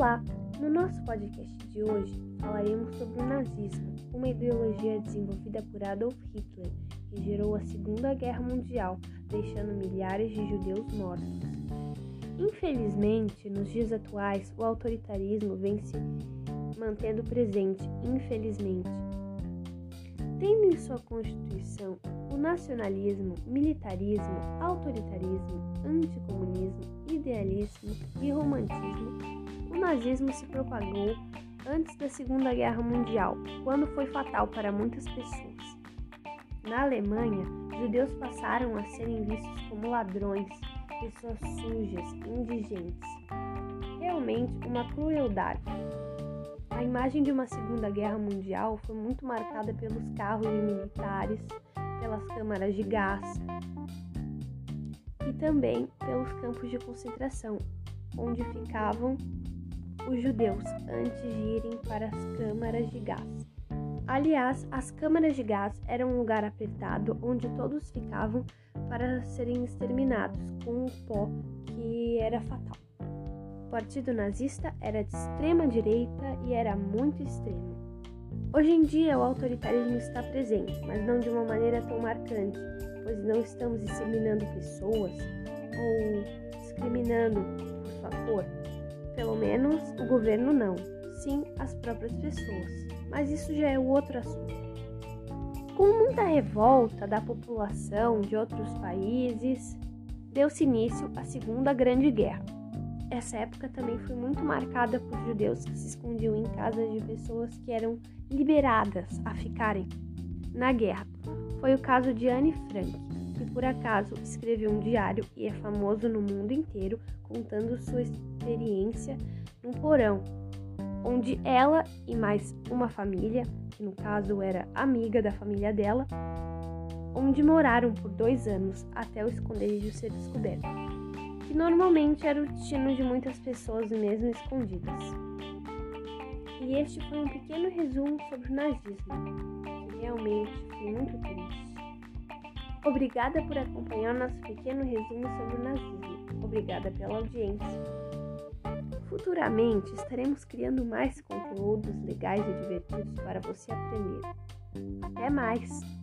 Olá! No nosso podcast de hoje falaremos sobre o nazismo, uma ideologia desenvolvida por Adolf Hitler que gerou a Segunda Guerra Mundial, deixando milhares de judeus mortos. Infelizmente, nos dias atuais, o autoritarismo vem se mantendo presente, infelizmente. Tendo em sua constituição o nacionalismo, militarismo, autoritarismo, anticomunismo, idealismo e romantismo, o nazismo se propagou antes da Segunda Guerra Mundial, quando foi fatal para muitas pessoas. Na Alemanha, judeus passaram a serem vistos como ladrões, pessoas sujas, indigentes. Realmente uma crueldade. A imagem de uma Segunda Guerra Mundial foi muito marcada pelos carros de militares, pelas câmaras de gás e também pelos campos de concentração, onde ficavam os judeus antes de irem para as câmaras de gás. Aliás, as câmaras de gás eram um lugar apertado onde todos ficavam para serem exterminados com um pó que era fatal. O partido nazista era de extrema direita e era muito extremo. Hoje em dia, o autoritarismo está presente, mas não de uma maneira tão marcante, pois não estamos disseminando pessoas ou discriminando por sua cor. Pelo menos o governo não, sim as próprias pessoas. Mas isso já é outro assunto. Com muita revolta da população de outros países, deu-se início à Segunda Grande Guerra. Essa época também foi muito marcada por judeus que se escondiam em casas de pessoas que eram liberadas a ficarem na guerra. Foi o caso de Anne Frank, que por acaso escreveu um diário e é famoso no mundo inteiro contando sua experiência num porão, onde ela e mais uma família, que no caso era amiga da família dela, onde moraram por dois anos até o esconderijo ser descoberto que normalmente era o destino de muitas pessoas mesmo escondidas. E este foi um pequeno resumo sobre o nazismo, que realmente foi muito triste. Obrigada por acompanhar nosso pequeno resumo sobre o nazismo. Obrigada pela audiência. Futuramente estaremos criando mais conteúdos legais e divertidos para você aprender. Até mais!